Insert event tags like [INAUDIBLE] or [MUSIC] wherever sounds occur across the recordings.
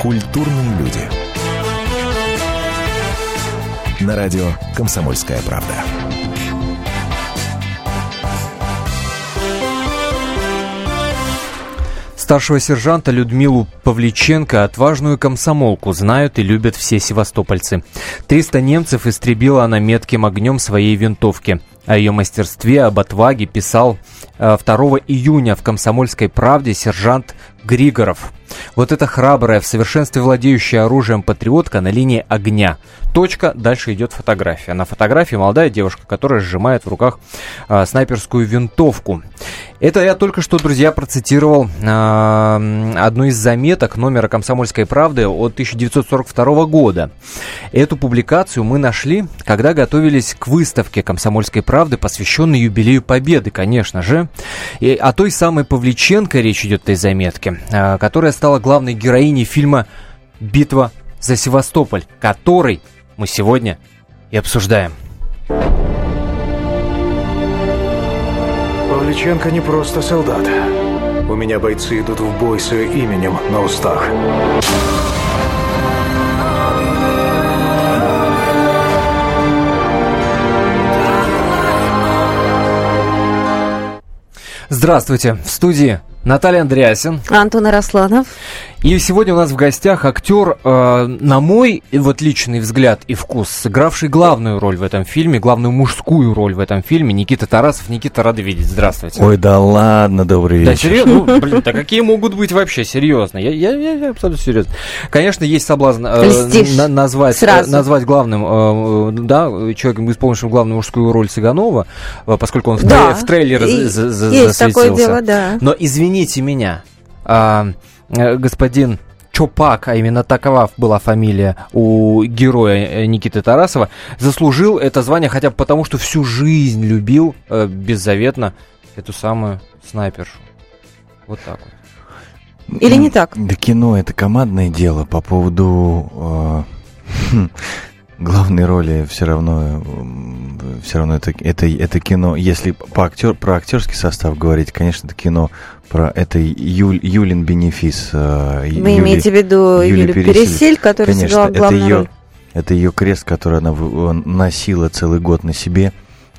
Культурные люди. На радио «Комсомольская правда». Старшего сержанта Людмилу Павличенко, отважную комсомолку, знают и любят все севастопольцы. 300 немцев истребила она метким огнем своей винтовки. О ее мастерстве, об отваге писал 2 э, июня в «Комсомольской правде» сержант Григоров. Вот эта храбрая, в совершенстве владеющая оружием патриотка на линии огня. Точка, дальше идет фотография. На фотографии молодая девушка, которая сжимает в руках э, снайперскую винтовку. Это я только что, друзья, процитировал э, одну из заметок номера «Комсомольской правды» от 1942 года. Эту публикацию мы нашли, когда готовились к выставке «Комсомольской правды», посвященной юбилею Победы, конечно же. И о той самой Павличенко речь идет в этой заметке, которая стала главной героиней фильма «Битва за Севастополь», который мы сегодня и обсуждаем. Павличенко не просто солдат. У меня бойцы идут в бой с именем на устах. Здравствуйте, в студии Наталья Андреасин. Антон Арасланов. И сегодня у нас в гостях актер, э, на мой вот личный взгляд и вкус, сыгравший главную роль в этом фильме, главную мужскую роль в этом фильме, Никита Тарасов. Никита, рады видеть. Здравствуйте. Ой, да ладно, добрый вечер. Да, серьезно? Ну, блин, да [LAUGHS] какие могут быть вообще, серьезно? Я, я, я, я абсолютно серьезно. Конечно, есть соблазн э, на, назвать, э, назвать главным, э, да, человеком, исполнившим главную мужскую роль Цыганова, э, поскольку он в, да, в трейлере и, за, за, есть засветился. такое дело, да. Но извините меня, э, Э, господин Чопак, а именно такова была фамилия у героя э, Никиты Тарасова, заслужил это звание хотя бы потому, что всю жизнь любил э, беззаветно эту самую снайпершу. Вот так вот. Или не так? Да кино это командное дело по поводу э, [LAUGHS] главной роли все равно все равно это, это, это кино. Если по актер, про актерский состав говорить, конечно, это кино про это Юль, Юлин бенефис. Э, Вы Юли, имеете в виду Юлию Юли Пересель, Пересель которая конечно, сыграла главную это ее, роль? Это ее крест, который она носила целый год на себе.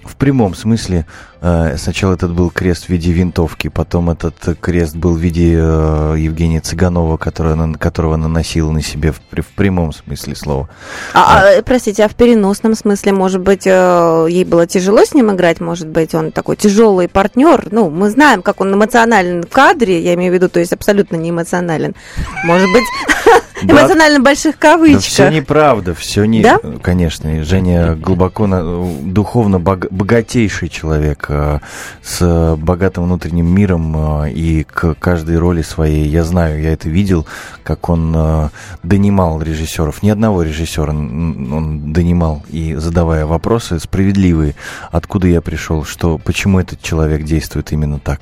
В прямом смысле Э, сначала этот был крест в виде винтовки, потом этот крест был в виде э, Евгения Цыганова, которого, которого наносил на себе в, в прямом смысле слова. А, а, простите, а в переносном смысле, может быть, э, ей было тяжело с ним играть? Может быть, он такой тяжелый партнер? Ну, мы знаем, как он эмоционален в кадре, я имею в виду, то есть абсолютно не эмоционален. Может быть, [LAUGHS] эмоционально больших кавычках. все неправда, все не... Да? Конечно, Женя глубоко духовно богатейший человек Э, с богатым внутренним миром э, и к каждой роли своей. Я знаю, я это видел, как он э, донимал режиссеров. Ни одного режиссера он донимал и задавая вопросы справедливые, откуда я пришел, что, почему этот человек действует именно так.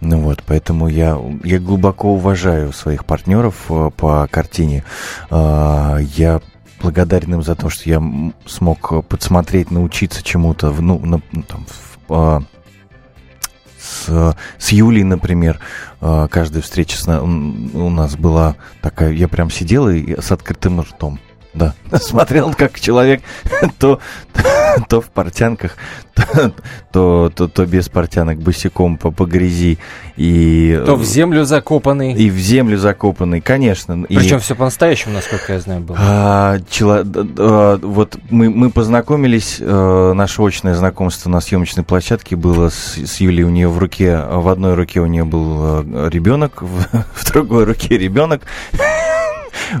Ну вот, поэтому я, я глубоко уважаю своих партнеров по картине. Я благодарен им за то, что я смог подсмотреть, научиться чему-то ну, на, ну, там, а, с, с Юлей, например, а, каждая встреча с, у нас была такая, я прям сидел и с открытым ртом да. [LAUGHS] Смотрел, как человек [LAUGHS] то, то, в портянках, то, то, то, без портянок босиком по, по грязи. И, то в землю закопанный. И в землю закопанный, конечно. Причем и, все по-настоящему, насколько я знаю, было. А, чело, а, вот мы, мы познакомились, а, наше очное знакомство на съемочной площадке было с, с Юлей. У нее в руке, в одной руке у нее был а, ребенок, в, [LAUGHS] в другой руке ребенок.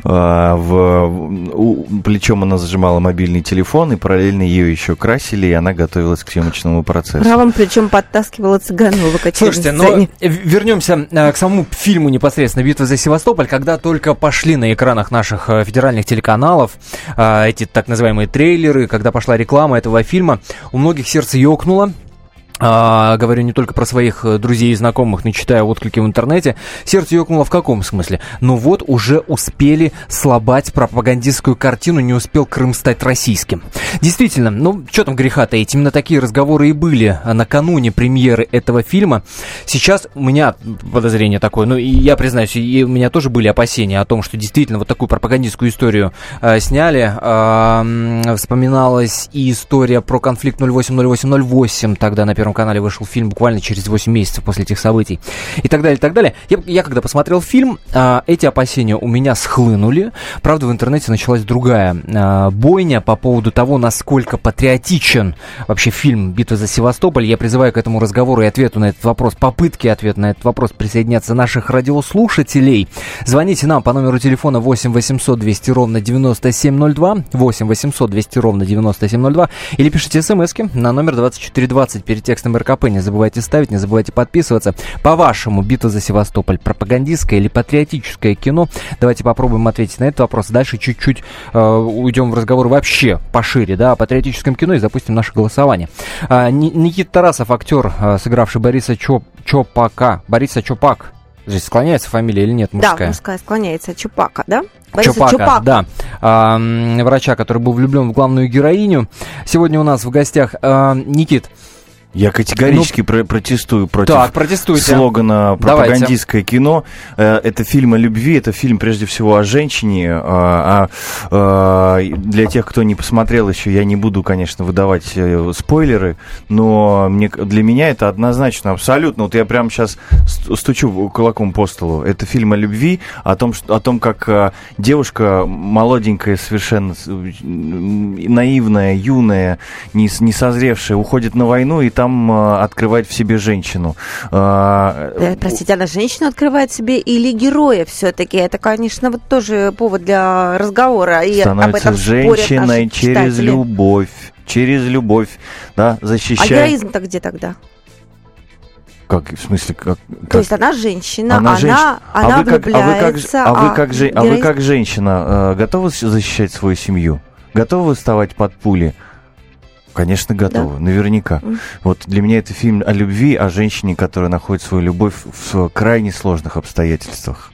А, в, у, плечом она зажимала мобильный телефон, и параллельно ее еще красили, и она готовилась к съемочному процессу. Правым плечом подтаскивала Цыганова Слушайте, но ну, вернемся а, к самому фильму непосредственно «Битва за Севастополь», когда только пошли на экранах наших э, федеральных телеканалов эти так называемые трейлеры, когда пошла реклама этого фильма, у многих сердце ёкнуло, а, говорю не только про своих э, друзей и знакомых, но читая отклики в интернете, сердце ёкнуло в каком смысле? Ну вот уже успели слабать пропагандистскую картину, не успел Крым стать российским. Действительно, ну что там греха таить, именно такие разговоры и были накануне премьеры этого фильма. Сейчас у меня подозрение такое, ну и я признаюсь, и у меня тоже были опасения о том, что действительно вот такую пропагандистскую историю э, сняли. Э, вспоминалась и история про конфликт 080808 тогда на Первом канале вышел фильм буквально через 8 месяцев после этих событий. И так далее, и так далее. Я, я когда посмотрел фильм, э, эти опасения у меня схлынули. Правда, в интернете началась другая э, бойня по поводу того, насколько патриотичен вообще фильм «Битва за Севастополь». Я призываю к этому разговору и ответу на этот вопрос, попытки ответа на этот вопрос присоединяться наших радиослушателей. Звоните нам по номеру телефона 8 800 200 ровно 9702, 8 800 200 ровно 9702, или пишите смс на номер 2420 перед текстом РКП. Не забывайте ставить, не забывайте подписываться. По-вашему, битва за Севастополь пропагандистское или патриотическое кино? Давайте попробуем ответить на этот вопрос. Дальше чуть-чуть э, уйдем в разговор вообще пошире, да, о патриотическом кино и запустим наше голосование. А, Никита Тарасов, актер, э, сыгравший Бориса Чоп, Чопака. Бориса Чопак. Здесь склоняется фамилия или нет мужская? Да, мужская склоняется. Чупака, да? Бориса Чупака, Чупака. да. А, врача, который был влюблен в главную героиню. Сегодня у нас в гостях а, Никит. Я категорически ну, про протестую против так, протестуйте. слогана «пропагандистское Давайте. кино». Э, это фильм о любви, это фильм прежде всего о женщине. А, а, а, для тех, кто не посмотрел еще, я не буду, конечно, выдавать э, спойлеры, но мне, для меня это однозначно, абсолютно. Вот я прямо сейчас стучу кулаком по столу. Это фильм о любви, о том, что, о том как э, девушка молоденькая, совершенно наивная, юная, не, не созревшая, уходит на войну и там э, открывает в себе женщину. Э, э, простите, она женщину открывает в себе или героя все-таки? Это, конечно, вот тоже повод для разговора. И Становится об этом женщиной через любовь. Через любовь, да, защищает. А героизм-то где тогда? Как, в смысле, как, как? То есть она женщина, она, она, женщина. она а влюбляется. А вы как, а вы как, же, а вы как женщина э, готовы защищать свою семью? Готовы вставать под пули? Конечно, готовы, да? наверняка. Mm. Вот для меня это фильм о любви, о женщине, которая находит свою любовь в крайне сложных обстоятельствах.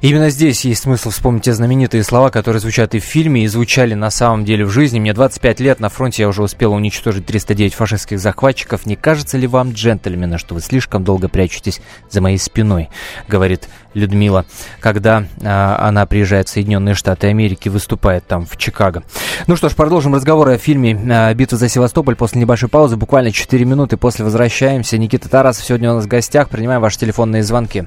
Именно здесь есть смысл вспомнить те знаменитые слова, которые звучат и в фильме, и звучали на самом деле в жизни. Мне 25 лет, на фронте я уже успел уничтожить 309 фашистских захватчиков. Не кажется ли вам, джентльмены, что вы слишком долго прячетесь за моей спиной? Говорит Людмила, когда а, она приезжает в Соединенные Штаты Америки, выступает там в Чикаго. Ну что ж, продолжим разговор о фильме а, «Битва за Севастополь» после небольшой паузы. Буквально 4 минуты после возвращаемся. Никита Тарасов сегодня у нас в гостях. Принимаем ваши телефонные звонки.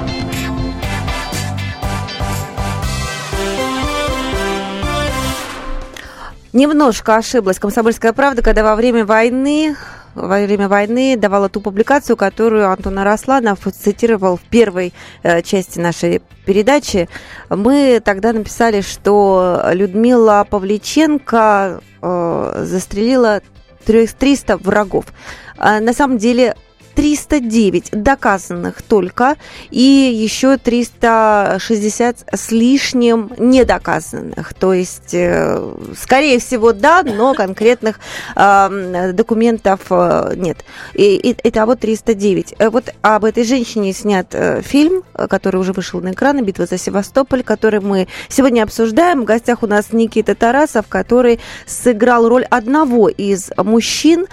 Немножко ошиблась «Комсомольская правда», когда во время войны во время войны давала ту публикацию, которую Антон Арасланов цитировал в первой э, части нашей передачи. Мы тогда написали, что Людмила Павличенко э, застрелила 300 врагов. А на самом деле 309 доказанных только и еще 360 с лишним недоказанных. То есть, э, скорее всего, да, но конкретных э, документов нет. И, и, итого 309. Э, вот об этой женщине снят э, фильм, который уже вышел на экраны «Битва за Севастополь», который мы сегодня обсуждаем. В гостях у нас Никита Тарасов, который сыграл роль одного из мужчин,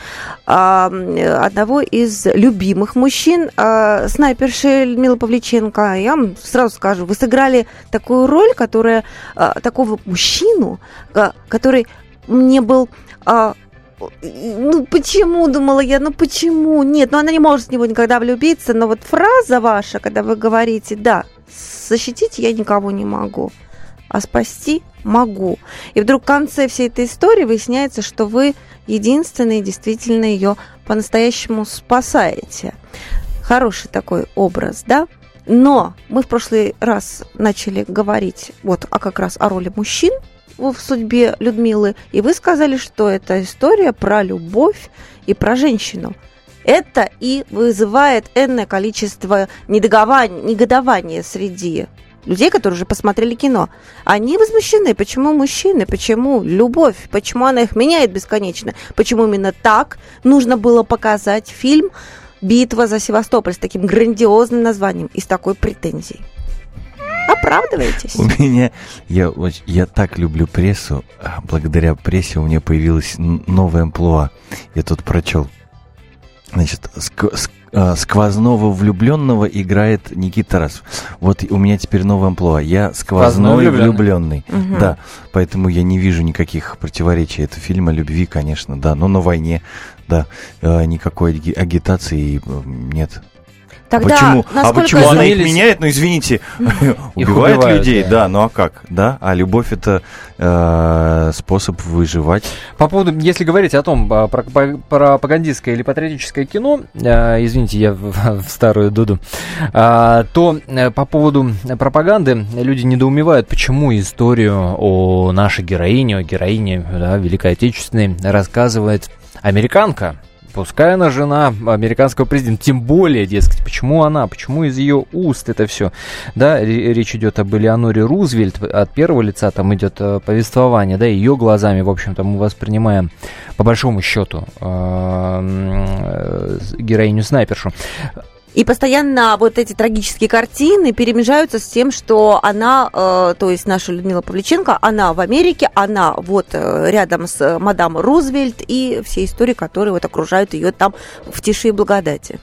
одного из любимых любимых мужчин. А, снайперши Людмила Павличенко, я вам сразу скажу, вы сыграли такую роль, которая а, такого мужчину, а, который мне был а, ну почему, думала я, ну почему? Нет, ну она не может в него никогда влюбиться, но вот фраза ваша, когда вы говорите, да, защитить я никого не могу, а спасти могу. И вдруг в конце всей этой истории выясняется, что вы единственный действительно ее по-настоящему спасаете. Хороший такой образ, да? Но мы в прошлый раз начали говорить вот а как раз о роли мужчин в судьбе Людмилы, и вы сказали, что это история про любовь и про женщину. Это и вызывает энное количество негодования среди людей, которые уже посмотрели кино. Они возмущены, почему мужчины, почему любовь, почему она их меняет бесконечно, почему именно так нужно было показать фильм «Битва за Севастополь» с таким грандиозным названием и с такой претензией. Оправдываетесь. У меня, я, я так люблю прессу, а благодаря прессе у меня появилась новая амплуа. Я тут прочел. Значит, а, сквозного влюбленного играет Никита Тарасов. Вот у меня теперь новая амплуа. Я сквозной влюбленный. Угу. Да, поэтому я не вижу никаких противоречий. Это фильм о любви, конечно, да, но на войне, да, а, никакой агитации нет. Тогда почему? А почему она их меняет? Ну, извините, [LAUGHS] убивает людей, да. ну а как, да? А любовь это э, способ выживать. По поводу, если говорить о том, а, про пропагандистское или патриотическое кино, э, извините, я [LAUGHS] в, старую дуду, а, то э, по поводу пропаганды люди недоумевают, почему историю о нашей героине, о героине да, Великой Отечественной рассказывает американка, Пускай она жена американского президента, тем более, дескать, почему она, почему из ее уст это все. Да, речь идет об Элеоноре Рузвельт, от первого лица там идет э, повествование, да, ее глазами, в общем-то, мы воспринимаем, по большому счету, э, героиню-снайпершу. И постоянно вот эти трагические картины перемежаются с тем, что она, э, то есть наша Людмила Павличенко, она в Америке, она вот э, рядом с мадам Рузвельт и все истории, которые вот окружают ее там в тиши и благодати.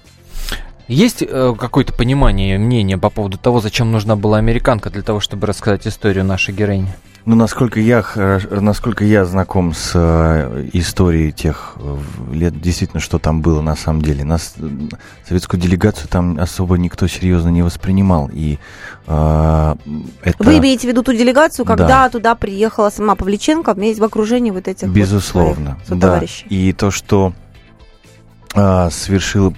Есть э, какое-то понимание, мнение по поводу того, зачем нужна была американка для того, чтобы рассказать историю нашей героини? Ну, насколько я, насколько я знаком с э, историей тех э, лет, действительно, что там было на самом деле. Нас, э, советскую делегацию там особо никто серьезно не воспринимал. И э, это... Вы имеете в виду ту делегацию, когда да. туда приехала сама Павличенко вместе в окружении вот этих Безусловно, вот да. И то, что э, совершила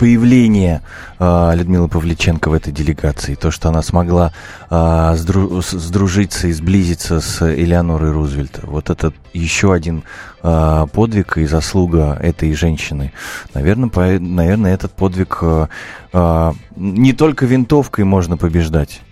появление э, Людмилы Павличенко в этой делегации, то, что она смогла э, сдру сдружиться и сблизиться с Элеонорой Рузвельт, вот это еще один э, подвиг и заслуга этой женщины. Наверное, по, наверное этот подвиг э, э, не только винтовкой можно побеждать.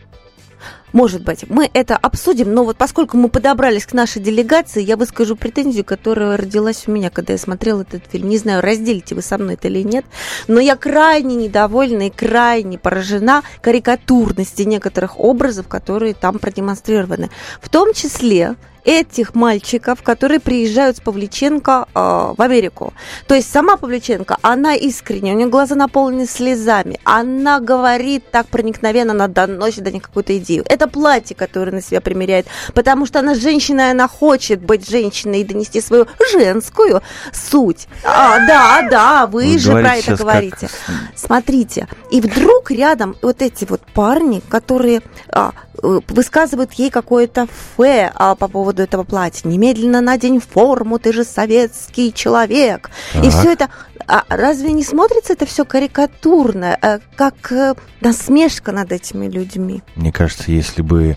Может быть, мы это обсудим, но вот поскольку мы подобрались к нашей делегации, я выскажу претензию, которая родилась у меня, когда я смотрела этот фильм. Не знаю, разделите вы со мной это или нет, но я крайне недовольна и крайне поражена карикатурности некоторых образов, которые там продемонстрированы. В том числе этих мальчиков, которые приезжают с Павличенко э, в Америку. То есть сама Павличенко, она искренне, у нее глаза наполнены слезами, она говорит так проникновенно, она доносит до них какую-то идею. Это платье, которое на себя примеряет, потому что она женщина, и она хочет быть женщиной и донести свою женскую суть. А, да, да, вы, вы же про это говорите. Как... Смотрите, и вдруг рядом вот эти вот парни, которые а, Э, высказывают ей какое-то фе а, по поводу этого платья. Немедленно надень форму, ты же советский человек. Так. И все это... А разве не смотрится это все карикатурно, э, как э, насмешка над этими людьми? Мне кажется, если бы...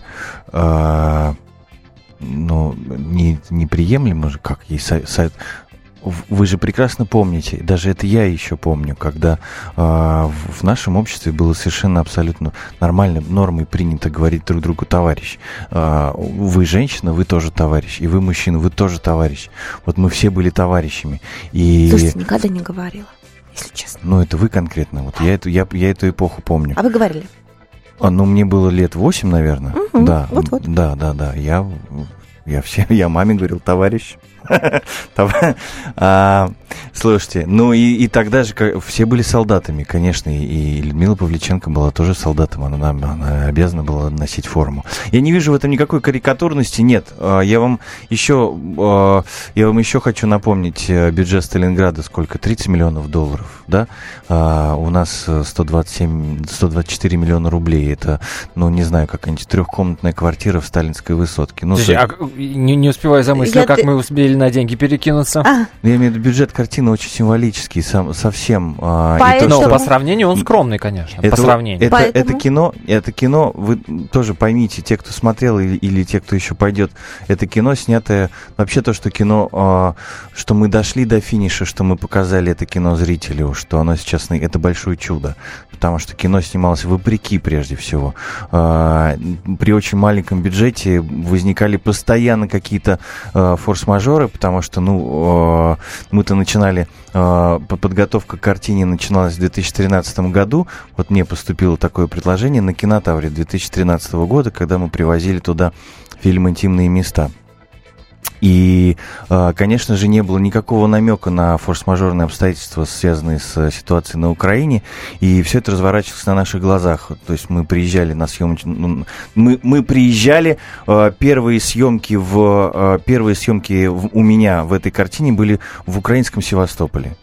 Э ну, не, неприемлемо же, как ей сайт, вы же прекрасно помните, даже это я еще помню, когда э, в нашем обществе было совершенно абсолютно нормальной нормой принято говорить друг другу товарищ. Э, вы женщина, вы тоже товарищ, и вы мужчина, вы тоже товарищ. Вот мы все были товарищами. И... Слушайте, никогда не говорила, если честно. Ну, это вы конкретно. Вот я эту, я, я эту эпоху помню. А вы говорили? А, ну, мне было лет восемь, наверное. Угу, да, вот-вот. Да, да, да. Я, я, все, [LAUGHS] я маме говорил, товарищ. [LAUGHS] а, слушайте, ну и, тогда же все были солдатами, конечно, и, Людмила Павличенко была тоже солдатом, она, обязана была носить форму. Я не вижу в этом никакой карикатурности, нет. А, я вам еще, а, я вам еще хочу напомнить э, бюджет Сталинграда сколько? 30 миллионов долларов, да? У нас 127, 124 миллиона рублей. Это, ну, не знаю, какая-нибудь трехкомнатная квартира в сталинской высотке. Ну, Слушайте, а, не, не успеваю замыслить, как мы успели или на деньги перекинуться. А. Я имею в виду, бюджет картины очень символический, сам, совсем. А, Поэтому... Но по сравнению он скромный, конечно, это, по сравнению. Это, Поэтому... это кино, это кино, вы тоже поймите, те, кто смотрел или, или те, кто еще пойдет, это кино, снятое, вообще то, что кино, а, что мы дошли до финиша, что мы показали это кино зрителю, что оно сейчас, это большое чудо, потому что кино снималось вопреки прежде всего. А, при очень маленьком бюджете возникали постоянно какие-то а, форс-мажоры, потому что, ну, мы-то начинали, подготовка к картине начиналась в 2013 году, вот мне поступило такое предложение на кинотавре 2013 года, когда мы привозили туда фильм «Интимные места». И, а, конечно же, не было никакого намека на форс-мажорные обстоятельства, связанные с ситуацией на Украине. И все это разворачивалось на наших глазах. То есть мы приезжали на съемки... Ну, мы, мы приезжали, а, первые съемки, в, а, первые съемки у меня в этой картине были в украинском Севастополе.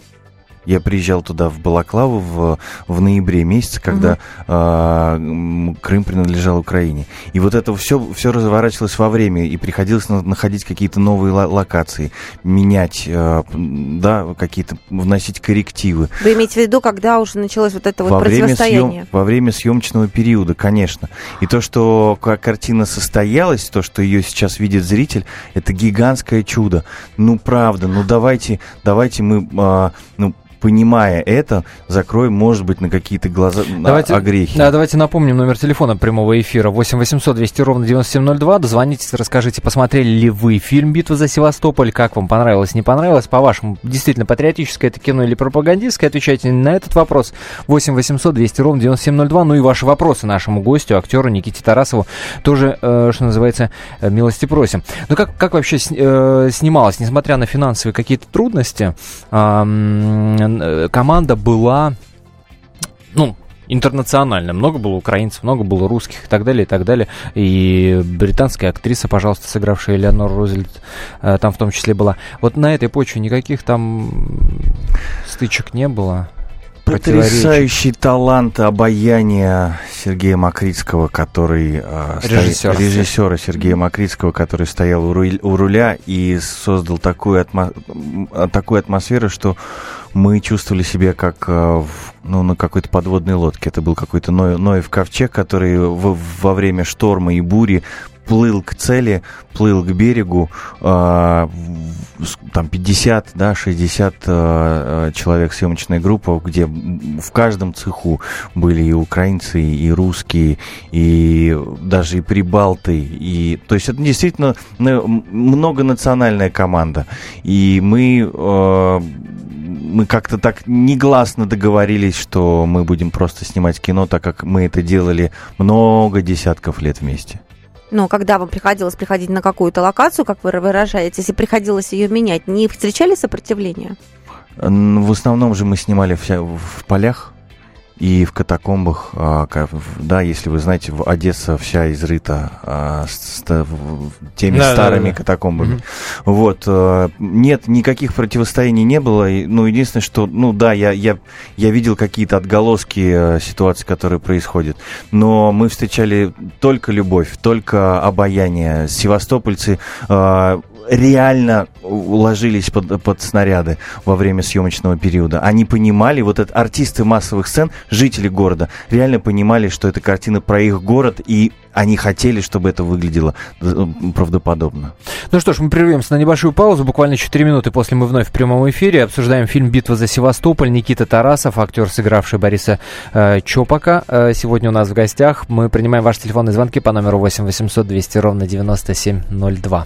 Я приезжал туда в Балаклаву в, в ноябре месяце, когда угу. э, Крым принадлежал Украине. И вот это все, все разворачивалось во время, и приходилось находить какие-то новые локации, менять, э, да, какие-то, вносить коррективы. Вы имеете в виду, когда уже началось вот это вот во противостояние? Время съем, во время съемочного периода, конечно. И то, что картина состоялась, то, что ее сейчас видит зритель, это гигантское чудо. Ну, правда, ну давайте, давайте мы, э, ну, понимая это, закроем, может быть, на какие-то глаза, давайте, огрехи. Да, давайте напомним номер телефона прямого эфира 8 800 200 ровно 9702. Дозвонитесь, расскажите, посмотрели ли вы фильм «Битва за Севастополь», как вам понравилось, не понравилось, по-вашему, действительно патриотическое это кино или пропагандистское, отвечайте на этот вопрос 8 800 200 ровно 9702. Ну и ваши вопросы нашему гостю, актеру Никите Тарасову, тоже, э, что называется, э, милости просим. Ну как, как вообще э, снималось, несмотря на финансовые какие-то трудности, Э, команда была, ну, интернационально. Много было украинцев, много было русских и так далее, и так далее. И британская актриса, пожалуйста, сыгравшая Элеонор Рузвельт, э, там в том числе была. Вот на этой почве никаких там стычек не было. Потрясающий талант обаяния Сергея Макритского, который... Э, режиссера. Стоя, режиссера Сергея Макритского, который стоял у, руля, у руля и создал такую, атмо, такую атмосферу, что мы чувствовали себя как э, ну, на какой-то подводной лодке. Это был какой-то Ноев ковчег, который во время шторма и бури плыл к цели, плыл к берегу, э, там 50, да, 60 э, человек съемочная группа, где в каждом цеху были и украинцы, и русские, и даже и прибалты, и, то есть это действительно многонациональная команда, и мы э, мы как-то так негласно договорились, что мы будем просто снимать кино, так как мы это делали много десятков лет вместе. Ну, когда вам приходилось приходить на какую-то локацию, как вы выражаетесь, и приходилось ее менять, не встречали сопротивления? В основном же мы снимали в полях, и в катакомбах, а, да, если вы знаете, Одесса вся изрыта а, теми да, старыми да, да. катакомбами. Угу. Вот. А, нет, никаких противостояний не было. Ну, единственное, что, ну да, я, я, я видел какие-то отголоски ситуации, которые происходят. Но мы встречали только любовь, только обаяние. Севастопольцы реально ложились под, под снаряды во время съемочного периода. Они понимали, вот это артисты массовых сцен, жители города, реально понимали, что это картина про их город, и они хотели, чтобы это выглядело э, правдоподобно. Ну что ж, мы прервемся на небольшую паузу. Буквально 4 минуты после мы вновь в прямом эфире обсуждаем фильм «Битва за Севастополь». Никита Тарасов, актер, сыгравший Бориса э, Чопака. Э, сегодня у нас в гостях. Мы принимаем ваши телефонные звонки по номеру 8 800 200 ровно 9702.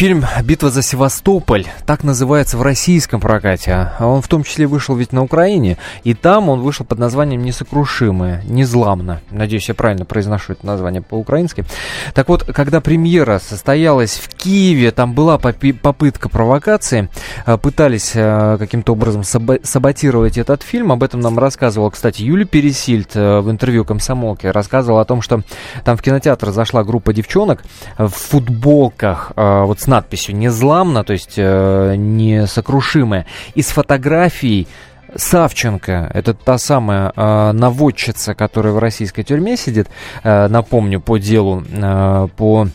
Фильм «Битва за Севастополь» так называется в российском прокате. А он в том числе вышел ведь на Украине. И там он вышел под названием «Несокрушимое», «Незламно». Надеюсь, я правильно произношу это название по-украински. Так вот, когда премьера состоялась в Киеве, там была попытка провокации. А, пытались а, каким-то образом саботировать этот фильм. Об этом нам рассказывала, кстати, Юлия Пересильд в интервью «Комсомолке». Рассказывала о том, что там в кинотеатр зашла группа девчонок в футболках вот с надписью «Незламно», то есть э, несокрушимая, и с фотографией Савченко, это та самая э, наводчица, которая в российской тюрьме сидит, э, напомню, по делу, э, по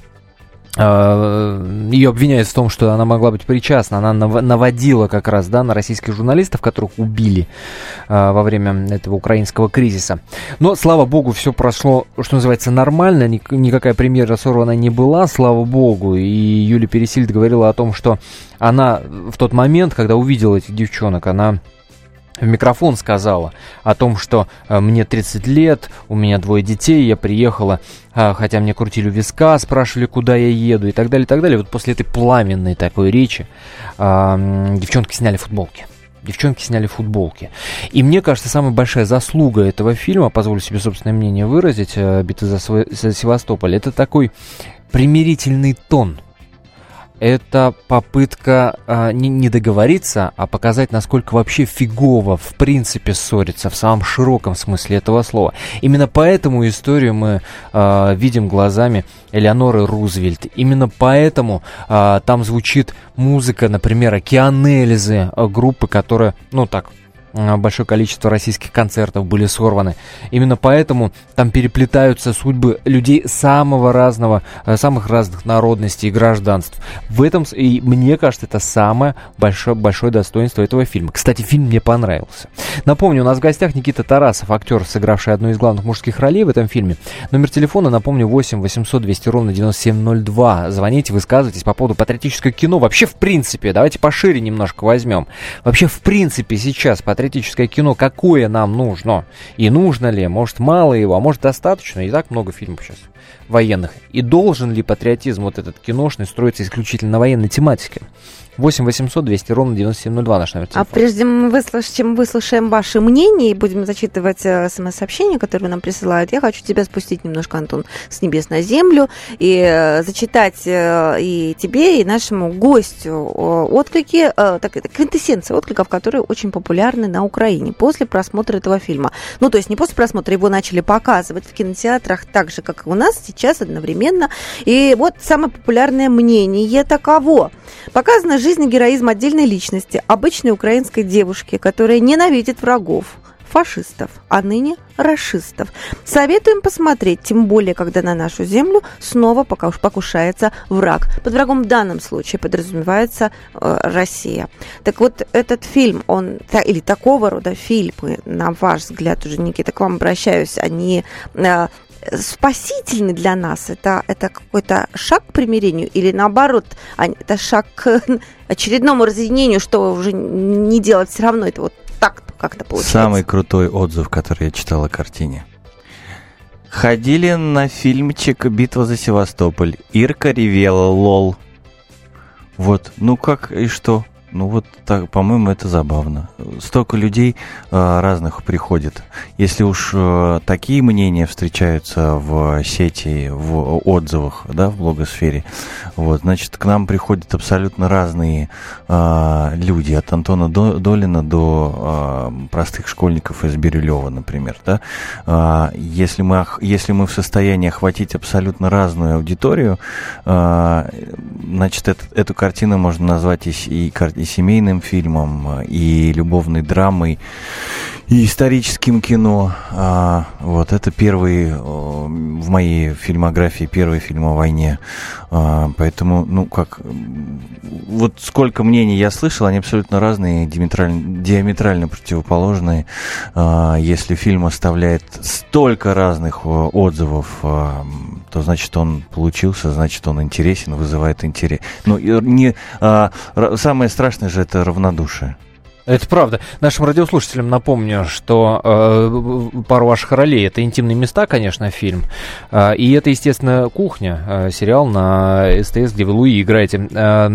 ее обвиняют в том, что она могла быть причастна, она наводила как раз да, на российских журналистов, которых убили а, во время этого украинского кризиса. Но, слава богу, все прошло, что называется, нормально, никакая премьера сорвана не была, слава богу. И Юлия Пересильд говорила о том, что она в тот момент, когда увидела этих девчонок, она в микрофон сказала о том, что э, мне 30 лет, у меня двое детей, я приехала, э, хотя мне крутили виска, спрашивали, куда я еду и так далее, и так далее. Вот после этой пламенной такой речи э, девчонки сняли футболки. Девчонки сняли футболки. И мне кажется, самая большая заслуга этого фильма, позволю себе собственное мнение выразить, «Битва за, за Севастополь», это такой примирительный тон – это попытка э, не, договориться, а показать, насколько вообще фигово в принципе ссориться в самом широком смысле этого слова. Именно поэтому историю мы э, видим глазами Элеоноры Рузвельт. Именно поэтому э, там звучит музыка, например, Океан Эльзы, группы, которая, ну так, большое количество российских концертов были сорваны. Именно поэтому там переплетаются судьбы людей самого разного, э, самых разных народностей и гражданств. В этом, и мне кажется, это самое большое, большое достоинство этого фильма. Кстати, фильм мне понравился. Напомню, у нас в гостях Никита Тарасов, актер, сыгравший одну из главных мужских ролей в этом фильме. Номер телефона, напомню, 8 800 200 ровно 9702. Звоните, высказывайтесь по поводу патриотического кино. Вообще, в принципе, давайте пошире немножко возьмем. Вообще, в принципе, сейчас патриотическое патриотическое кино, какое нам нужно, и нужно ли, может мало его, а может достаточно, и так много фильмов сейчас военных. И должен ли патриотизм вот этот киношный строиться исключительно на военной тематике? 8 800 200 ровно 9702 наш номер а телефона. А прежде чем, выслуш... чем выслушаем ваши мнения и будем зачитывать э, смс-сообщения, которые вы нам присылают, я хочу тебя спустить немножко, Антон, с небес на землю и э, зачитать э, и тебе, и нашему гостю отклики, так, это квинтэссенция откликов, которые очень популярны на Украине после просмотра этого фильма. Ну, то есть не после просмотра, его начали показывать в кинотеатрах так же, как и у нас сейчас одновременно. И вот самое популярное мнение таково. Показана жизнь и героизм отдельной личности, обычной украинской девушки, которая ненавидит врагов, фашистов, а ныне расистов. Советуем посмотреть, тем более, когда на нашу землю снова покушается враг. Под врагом в данном случае подразумевается э, Россия. Так вот, этот фильм, он, или такого рода фильмы, на ваш взгляд, уже, Никита, к вам обращаюсь, они э, спасительный для нас? Это, это какой-то шаг к примирению или наоборот, это шаг к [LAUGHS] очередному разъединению, что уже не делать все равно? Это вот так как-то получается. Самый крутой отзыв, который я читал о картине. Ходили на фильмчик «Битва за Севастополь». Ирка ревела, лол. Вот, ну как и что? Ну вот, так, по-моему, это забавно. Столько людей э, разных приходит. Если уж э, такие мнения встречаются в сети, в отзывах, да, в блогосфере, вот, значит, к нам приходят абсолютно разные э, люди, от Антона Долина до э, простых школьников из Бирюлева, например, да. Э, если мы, если мы в состоянии охватить абсолютно разную аудиторию, э, значит, это, эту картину можно назвать и, и, семейным фильмом, и любовной драмой, и историческим кино. А, вот это первый в моей фильмографии первый фильм о войне. А, поэтому, ну как, вот сколько мнений я слышал, они абсолютно разные, диаметрально, диаметрально противоположные. А, если фильм оставляет столько разных отзывов, а, то значит он получился, значит он интересен, вызывает интерес. Ну, не, а, самое страшное же это равнодушие. Это правда. Нашим радиослушателям напомню, что э, пару ваших ролей это интимные места, конечно, фильм. Э, и это, естественно, кухня, э, сериал на СТС, где вы Луи играете. Э,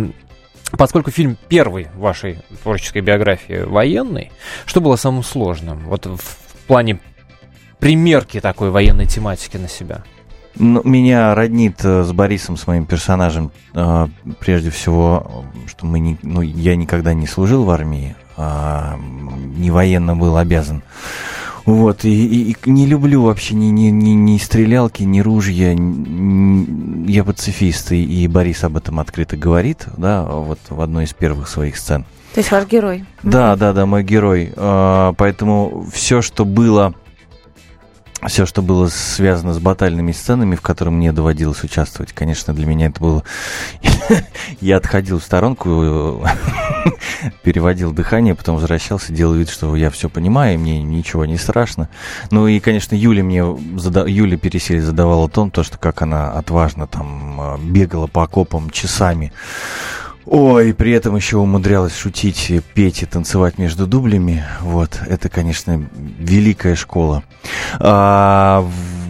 Поскольку фильм первый в вашей творческой биографии военный, что было самым сложным? Вот в плане примерки такой военной тематики на себя. Ну, меня роднит э, с Борисом, с моим персонажем, э, прежде всего, что мы не, ну, я никогда не служил в армии, а не военно был обязан. Вот, и, и, и не люблю вообще ни, ни, ни, ни стрелялки, ни ружья. Ни, я пацифист, и, и Борис об этом открыто говорит, да, вот в одной из первых своих сцен. То есть ваш герой? Да, да, да, мой герой. А, поэтому все, что было все, что было связано с батальными сценами, в которых мне доводилось участвовать, конечно, для меня это было... [LAUGHS] Я отходил в сторонку, [LAUGHS] переводил дыхание, потом возвращался, делал вид, что я все понимаю, мне ничего не страшно. Ну и, конечно, Юля мне... Зада... Юля Пересели задавала тон, то, что как она отважно там а, бегала по окопам часами Ой, при этом еще умудрялась шутить, петь и танцевать между дублями. Вот, это, конечно, великая школа. А,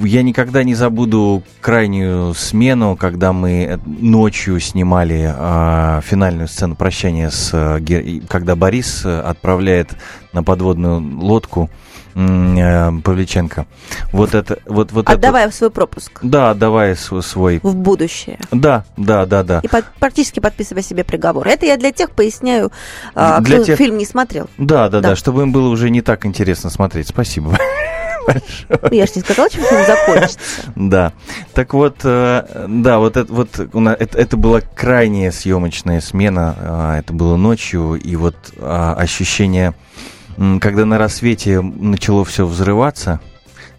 я никогда не забуду крайнюю смену, когда мы ночью снимали а, финальную сцену прощания с... Когда Борис отправляет на подводную лодку Э, Павличенко. Вот это, вот, вот отдавая это... свой пропуск. Да, отдавая свой... В будущее. Да, да, да, да. И под, практически подписывая себе приговор. Это я для тех поясняю, а, для кто тех... фильм не смотрел. Да, да, да, да, чтобы им было уже не так интересно смотреть. Спасибо. [LAUGHS] Большое. Я же не сказала, чем фильм закончится. [LAUGHS] Да. Так вот, э, да, вот это, вот это, это была крайняя съемочная смена. А, это было ночью, и вот а, ощущение когда на рассвете начало все взрываться,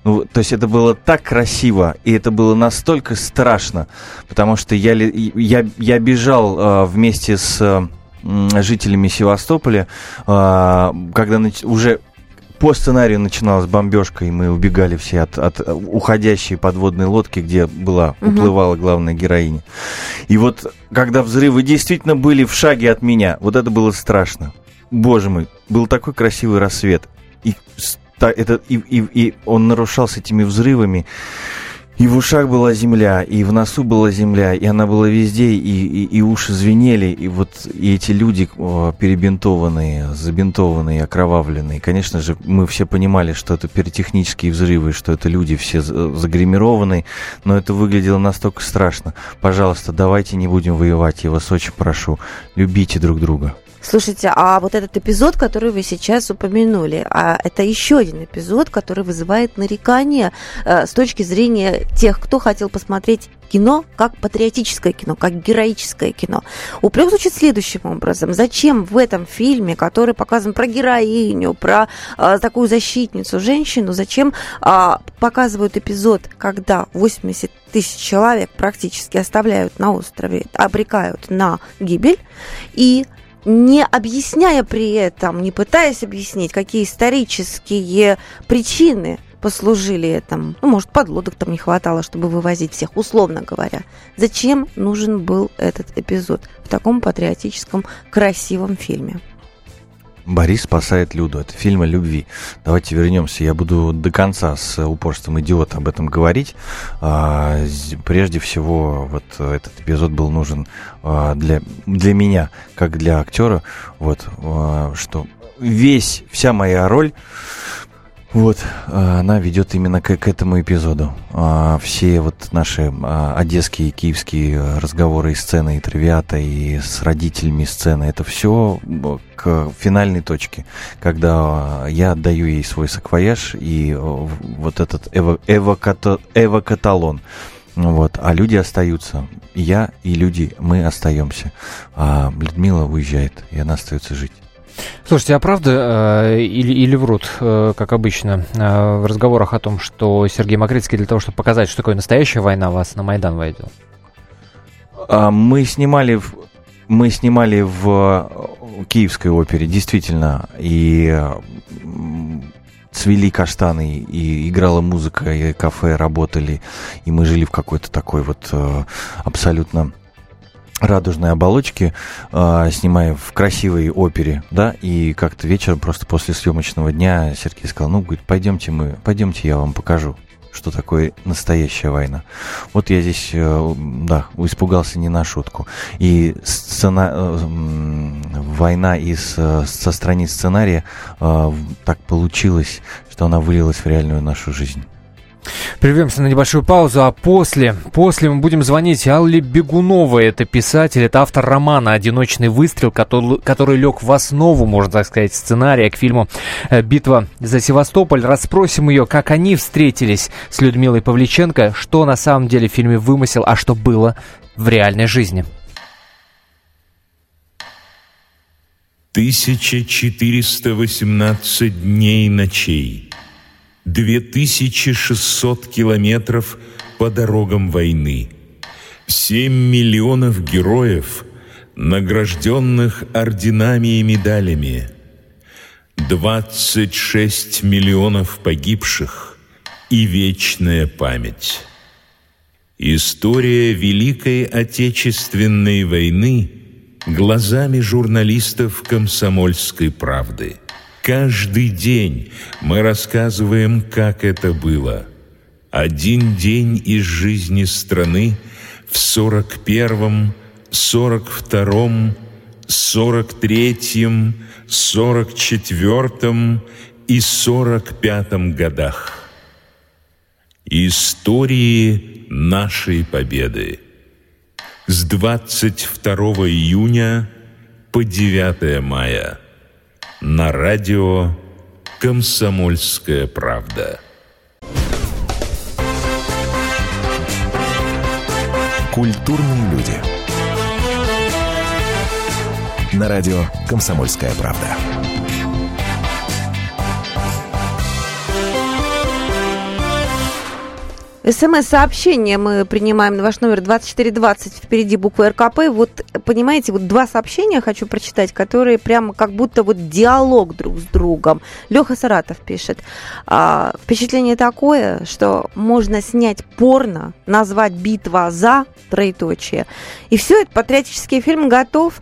ну, то есть это было так красиво, и это было настолько страшно, потому что я, я, я бежал э, вместе с э, жителями Севастополя, э, когда нач- уже по сценарию начиналась бомбежка, и мы убегали все от, от уходящей подводной лодки, где была, угу. уплывала главная героиня. И вот когда взрывы действительно были в шаге от меня, вот это было страшно боже мой, был такой красивый рассвет. И, это, и, и, и он нарушался этими взрывами. И в ушах была земля, и в носу была земля, и она была везде, и, и, и уши звенели, и вот и эти люди перебинтованные, забинтованные, окровавленные. Конечно же, мы все понимали, что это пиротехнические взрывы, что это люди все загримированные, но это выглядело настолько страшно. Пожалуйста, давайте не будем воевать, я вас очень прошу. Любите друг друга. Слушайте, а вот этот эпизод, который вы сейчас упомянули, а это еще один эпизод, который вызывает нарекания э, с точки зрения тех, кто хотел посмотреть кино как патриотическое кино, как героическое кино. Упрек звучит следующим образом. Зачем в этом фильме, который показан про героиню, про э, такую защитницу, женщину, зачем э, показывают эпизод, когда 80 тысяч человек практически оставляют на острове, обрекают на гибель, и не объясняя при этом, не пытаясь объяснить, какие исторические причины послужили этому. Ну, может, подлодок там не хватало, чтобы вывозить всех, условно говоря. Зачем нужен был этот эпизод в таком патриотическом, красивом фильме? Борис спасает Люду. Это фильм о любви. Давайте вернемся. Я буду до конца с упорством идиота об этом говорить. А, прежде всего, вот этот эпизод был нужен а, для, для меня, как для актера. Вот, а, что весь, вся моя роль вот, а, она ведет именно к, к этому эпизоду. А, все вот наши а, одесские, киевские разговоры и сцены, и тривиата, и с родителями сцены, это все к финальной точке, когда я отдаю ей свой саквояж и вот этот эво, эвоката, эвокаталон. Вот, а люди остаются. Я и люди, мы остаемся. А Людмила уезжает, и она остается жить. Слушайте, а правда э, или, или врут, э, как обычно, э, в разговорах о том, что Сергей Макритский для того, чтобы показать, что такое настоящая война, вас на Майдан? А, мы снимали в, мы снимали в Киевской опере, действительно, и цвели каштаны, и играла музыка, и кафе работали, и мы жили в какой-то такой вот абсолютно радужной оболочки, э, снимая в красивой опере, да, и как-то вечером просто после съемочного дня Сергей сказал, ну, говорит, пойдемте мы, пойдемте я вам покажу что такое настоящая война. Вот я здесь, э, да, испугался не на шутку. И сцена, э, война из, э, со страниц сценария так получилось, что она вылилась в реальную нашу жизнь. Прервемся на небольшую паузу, а после, после мы будем звонить Алле Бегуновой. Это писатель, это автор романа «Одиночный выстрел», который, который лег в основу, можно так сказать, сценария к фильму э, «Битва за Севастополь». Расспросим ее, как они встретились с Людмилой Павличенко, что на самом деле в фильме вымысел, а что было в реальной жизни. 1418 дней ночей – 2600 километров по дорогам войны, 7 миллионов героев, награжденных орденами и медалями, 26 миллионов погибших и вечная память. История Великой Отечественной войны глазами журналистов «Комсомольской правды». Каждый день мы рассказываем, как это было. Один день из жизни страны в сорок первом, сорок втором, сорок третьем, сорок четвертом и сорок пятом годах. Истории нашей победы. С 22 июня по 9 мая – на радио «Комсомольская правда». Культурные люди. На радио «Комсомольская правда». СМС-сообщение мы принимаем на ваш номер 2420, впереди буква РКП. Вот, понимаете, вот два сообщения хочу прочитать, которые прямо как будто вот диалог друг с другом. Леха Саратов пишет. А, впечатление такое, что можно снять порно, назвать «Битва за», троеточие, и все, это патриотический фильм готов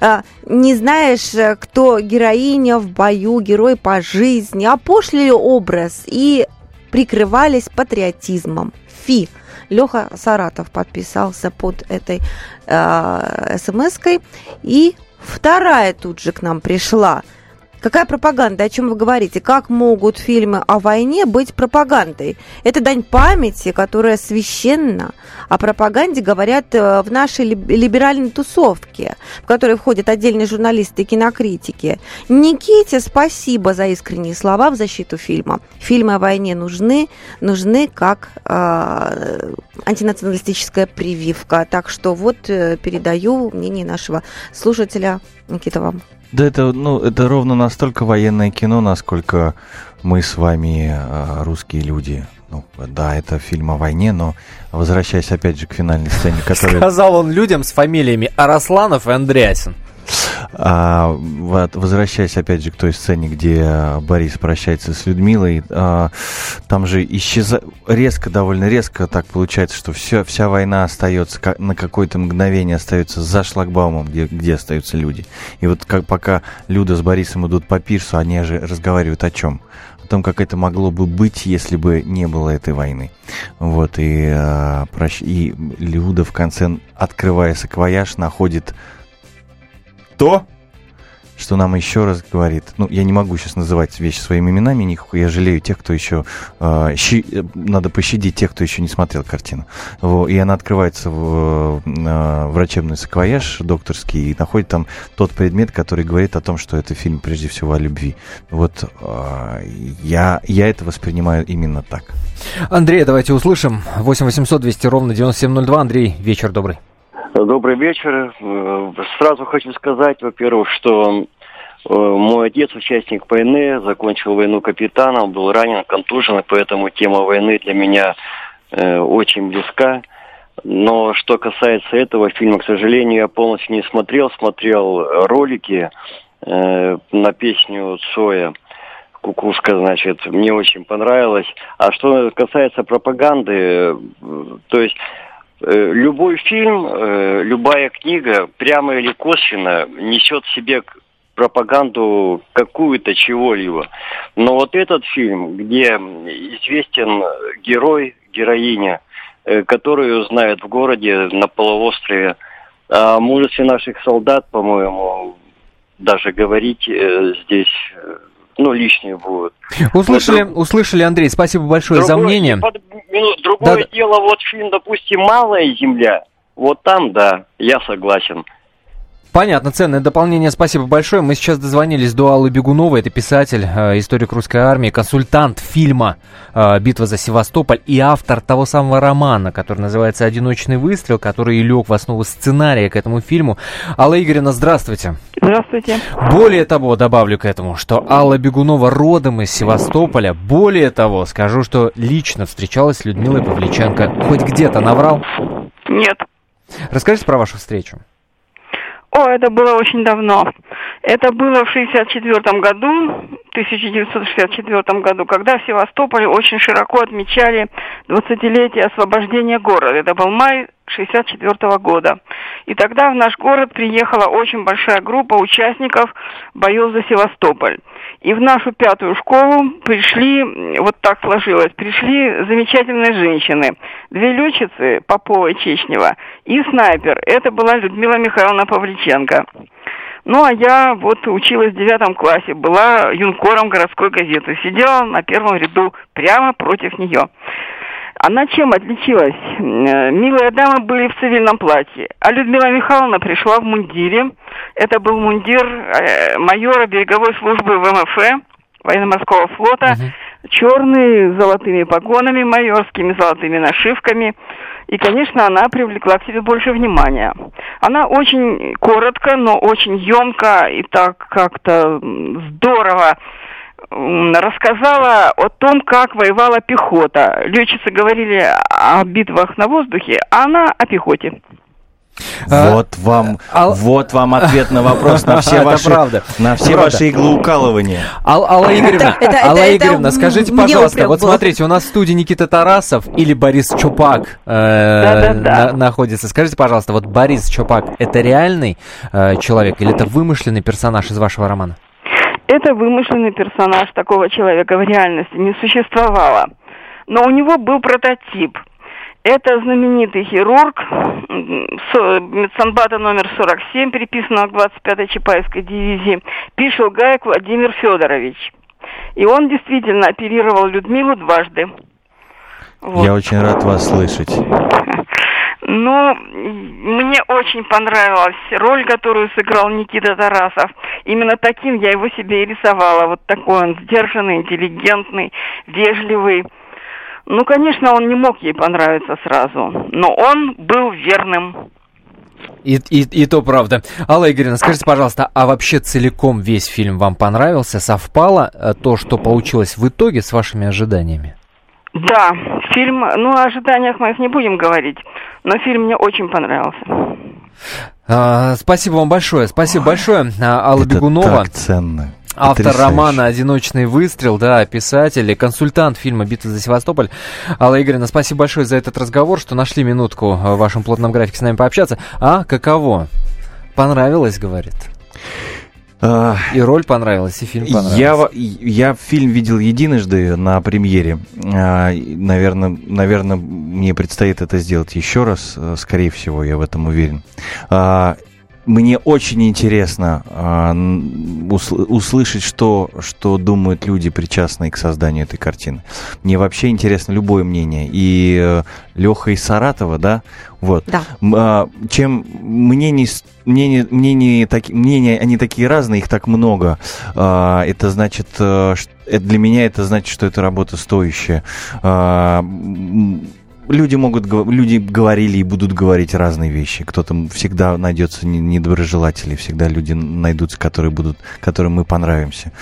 а, не знаешь, кто героиня в бою, герой по жизни, опошлили образ и прикрывались патриотизмом. Фи. Леха Саратов подписался под этой э, смс-кой. И вторая тут же к нам пришла – Какая пропаганда? О чем вы говорите? Как могут фильмы о войне быть пропагандой? Это дань памяти, которая священна. О пропаганде говорят э, в нашей либеральной тусовке, в которой входят отдельные журналисты и кинокритики. Никите спасибо за искренние слова в защиту фильма. Фильмы о войне нужны, нужны как э, антинационалистическая прививка. Так что вот э, передаю мнение нашего слушателя Никита вам. Да это, ну, это ровно настолько военное кино, насколько мы с вами э, русские люди. Ну, да, это фильм о войне, но возвращаясь опять же к финальной сцене, которая... Сказал он людям с фамилиями Арасланов и Андреасин. А, возвращаясь опять же к той сцене, где Борис прощается с Людмилой, а, там же исчезает резко, довольно резко так получается, что все, вся война остается как, на какое-то мгновение остается за шлагбаумом, где, где остаются люди. И вот как пока Люда с Борисом идут по пирсу, они же разговаривают о чем? О том, как это могло бы быть, если бы не было этой войны. Вот, и, а, прощ... и Люда в конце, открывая саквояж, находит то, что нам еще раз говорит, ну, я не могу сейчас называть вещи своими именами, я жалею тех, кто еще, э, щи, надо пощадить тех, кто еще не смотрел картину. И она открывается в э, врачебный саквояж докторский и находит там тот предмет, который говорит о том, что это фильм прежде всего о любви. Вот э, я, я это воспринимаю именно так. Андрей, давайте услышим. 8 800 200 ровно 9702. Андрей, вечер добрый. Добрый вечер. Э, сразу хочу сказать, во-первых, что э, мой отец участник войны, закончил войну капитаном, был ранен, контужен, поэтому тема войны для меня э, очень близка. Но что касается этого фильма, к сожалению, я полностью не смотрел. Смотрел ролики на песню Цоя «Кукушка», значит, мне очень понравилось. А что касается пропаганды, то есть любой фильм, э, любая книга, прямо или косвенно, несет в себе пропаганду какую-то чего-либо. Но вот этот фильм, где известен герой, героиня, э, которую знают в городе, на полуострове, о мужестве наших солдат, по-моему, даже говорить здесь ну, лишние будут. Услышали, Друг... услышали, Андрей, спасибо большое другое, за мнение. Под, другое да. дело, вот фильм, допустим, «Малая земля», вот там, да, я согласен. Понятно, ценное дополнение, спасибо большое. Мы сейчас дозвонились до Аллы Бегуновой, это писатель, э, историк русской армии, консультант фильма э, «Битва за Севастополь» и автор того самого романа, который называется «Одиночный выстрел», который и лег в основу сценария к этому фильму. Алла Игоревна, здравствуйте. Здравствуйте. Более того, добавлю к этому, что Алла Бегунова родом из Севастополя. Более того, скажу, что лично встречалась с Людмилой Павличенко. Хоть где-то наврал? Нет. Расскажите про вашу встречу. О, это было очень давно. Это было в 1964 году, 1964 году, когда в Севастополе очень широко отмечали 20-летие освобождения города. Это был май 1964 года. И тогда в наш город приехала очень большая группа участников боев за Севастополь. И в нашу пятую школу пришли, вот так сложилось, пришли замечательные женщины. Две летчицы, Попова и Чечнева, и снайпер. Это была Людмила Михайловна Павличенко. Ну, а я вот училась в девятом классе, была юнкором городской газеты, сидела на первом ряду прямо против нее. Она чем отличилась? Э, милые дамы были в цивильном платье, а Людмила Михайловна пришла в мундире. Это был мундир э, майора береговой службы ВМФ, военно-морского флота, угу. черный, с золотыми погонами майорскими, золотыми нашивками. И, конечно, она привлекла к себе больше внимания. Она очень коротко, но очень емко и так как-то здорово рассказала о том, как воевала пехота. Летчицы говорили о битвах на воздухе, а она о пехоте. А, вот вам, а, вот вам ответ на вопрос на все [LAUGHS] ваши, на все ваши иглоукалывания. Ал, Алла Игоревна, это, Алла это, Игоревна, это скажите, пожалуйста, вот смотрите, у нас в студии Никита Тарасов или Борис Чупак э, да, да, да. На, находится. Скажите, пожалуйста, вот Борис Чупак это реальный э, человек или это вымышленный персонаж из вашего романа? Это вымышленный персонаж такого человека в реальности не существовало. Но у него был прототип. Это знаменитый хирург медсанбата номер 47, приписанного к 25-й Чапаевской дивизии, Пишел Гаек Владимир Федорович. И он действительно оперировал Людмилу дважды. Вот. Я очень рад вас слышать. [LAUGHS] Ну, мне очень понравилась роль, которую сыграл Никита Тарасов. Именно таким я его себе и рисовала. Вот такой он сдержанный, интеллигентный, вежливый. Ну, конечно, он не мог ей понравиться сразу, но он был верным. И, и, и то правда. Алла Игоревна, скажите, пожалуйста, а вообще целиком весь фильм вам понравился? Совпало э, то, что получилось в итоге с вашими ожиданиями? Да, фильм, ну, о ожиданиях моих не будем говорить, но фильм мне очень понравился. А, спасибо вам большое, спасибо большое, а, Алла Это Бегунова. так ценно. Автор Потрясающе. романа «Одиночный выстрел», да, писатель и консультант фильма «Битва за Севастополь». Алла Игоревна, спасибо большое за этот разговор, что нашли минутку в вашем плотном графике с нами пообщаться. А, каково? Понравилось, говорит. А, и роль понравилась, и фильм понравился. Я, я фильм видел единожды на премьере. А, наверное, наверное, мне предстоит это сделать еще раз, э, скорее всего, я в этом уверен. А, мне очень интересно э, усл- услышать, что, что думают люди, причастные к созданию этой картины. Мне вообще интересно любое мнение. И э, Леха из Саратова, да, вот. Да. Э, чем мнений, мнения, мнения, таки, мнения, они такие разные, их так много. Э, это значит, э, для меня это значит, что это работа стоящая. Э, люди могут, люди говорили и будут говорить разные вещи. Кто-то всегда найдется недоброжелатели, всегда люди найдутся, которые будут, которым мы понравимся.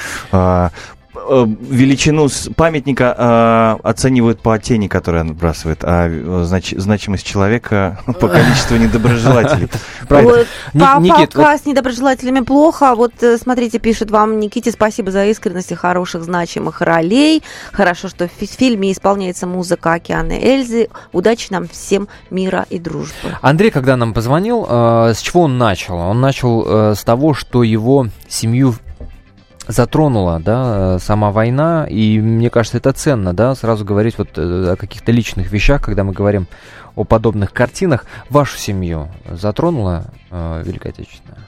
А, Э, величину памятника э, оценивают по тени, которую он отбрасывает, а э, знач, значимость человека [LAUGHS] по количеству недоброжелателей. [LAUGHS] Пока с недоброжелателями плохо. Вот смотрите, пишет вам Никите, спасибо за искренность и хороших значимых ролей. Хорошо, что в фильме исполняется музыка Океана Эльзы. Удачи нам всем мира и дружбы. Андрей, когда нам позвонил, с чего он начал? Он начал с того, что его семью затронула, да, сама война, и мне кажется, это ценно, да, сразу говорить вот э, о каких-то личных вещах, когда мы говорим о подобных картинах. Вашу семью затронула э, Великая Отечественная?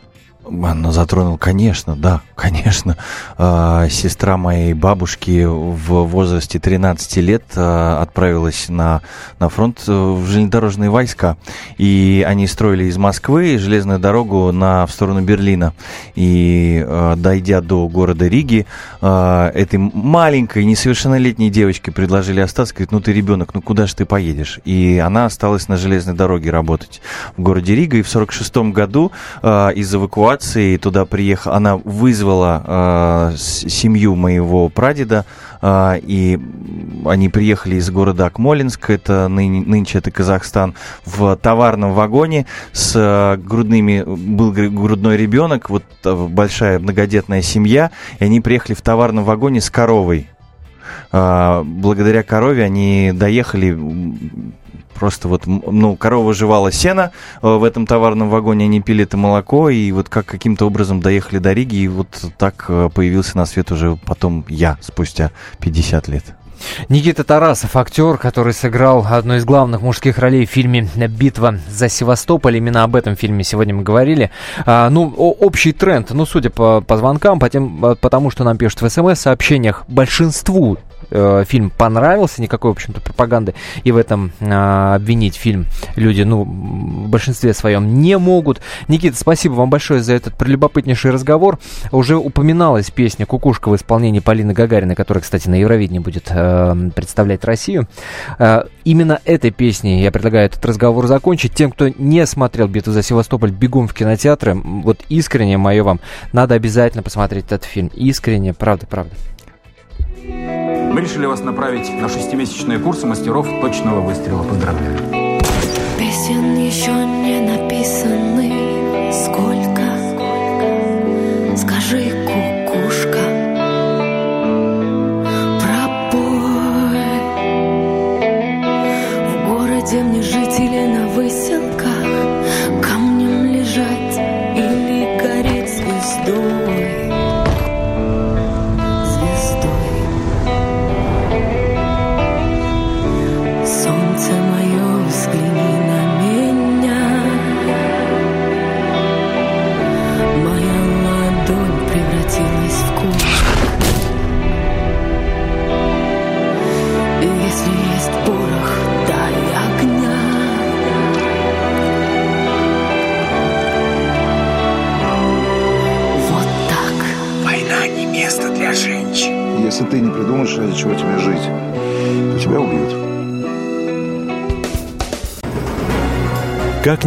Она затронул, конечно, да, конечно. А, сестра моей бабушки в возрасте 13 лет а, отправилась на, на фронт э, в железнодорожные войска. И они строили из Москвы железную дорогу на, в сторону Берлина. И а, дойдя до города Риги, этой маленькой, несовершеннолетней девочке предложили остаться. Говорит, ну ты ребенок, ну куда же ты поедешь? И она осталась на железной дороге работать в городе Рига. И в 46 году из эвакуации эвакуации туда приехала, она вызвала э, семью моего прадеда, э, и они приехали из города Акмолинск, это ны, нынче это Казахстан, в товарном вагоне с э, грудными, был грудной ребенок, вот э, большая многодетная семья, и они приехали в товарном вагоне с коровой. Э, благодаря корове они доехали Просто вот, ну, корова жевала сено э, в этом товарном вагоне, они пили это молоко, и вот как каким-то образом доехали до Риги, и вот так э, появился на свет уже потом я, спустя 50 лет. Никита Тарасов, актер, который сыграл одну из главных мужских ролей в фильме «Битва за Севастополь». Именно об этом фильме сегодня мы говорили. А, ну, общий тренд, ну, судя по, по звонкам, по тем, потому что нам пишут в СМС-сообщениях, большинству э, фильм понравился, никакой, в общем-то, пропаганды и в этом э, обвинить фильм люди, ну, в большинстве своем не могут. Никита, спасибо вам большое за этот прелюбопытнейший разговор. Уже упоминалась песня «Кукушка» в исполнении Полины Гагариной, которая, кстати, на Евровидении будет э, представлять Россию. Э, именно этой песней я предлагаю этот разговор закончить. Тем, кто не смотрел «Битву за Севастополь», бегом в кинотеатры. Вот искренне мое вам, надо обязательно посмотреть этот фильм. Искренне, правда, правда. Мы решили вас направить на шестимесячные курсы мастеров точного выстрела. Поздравляю. Песен еще не написаны. Сколько? Скажи, кукушка. Пропой. В городе мне жить или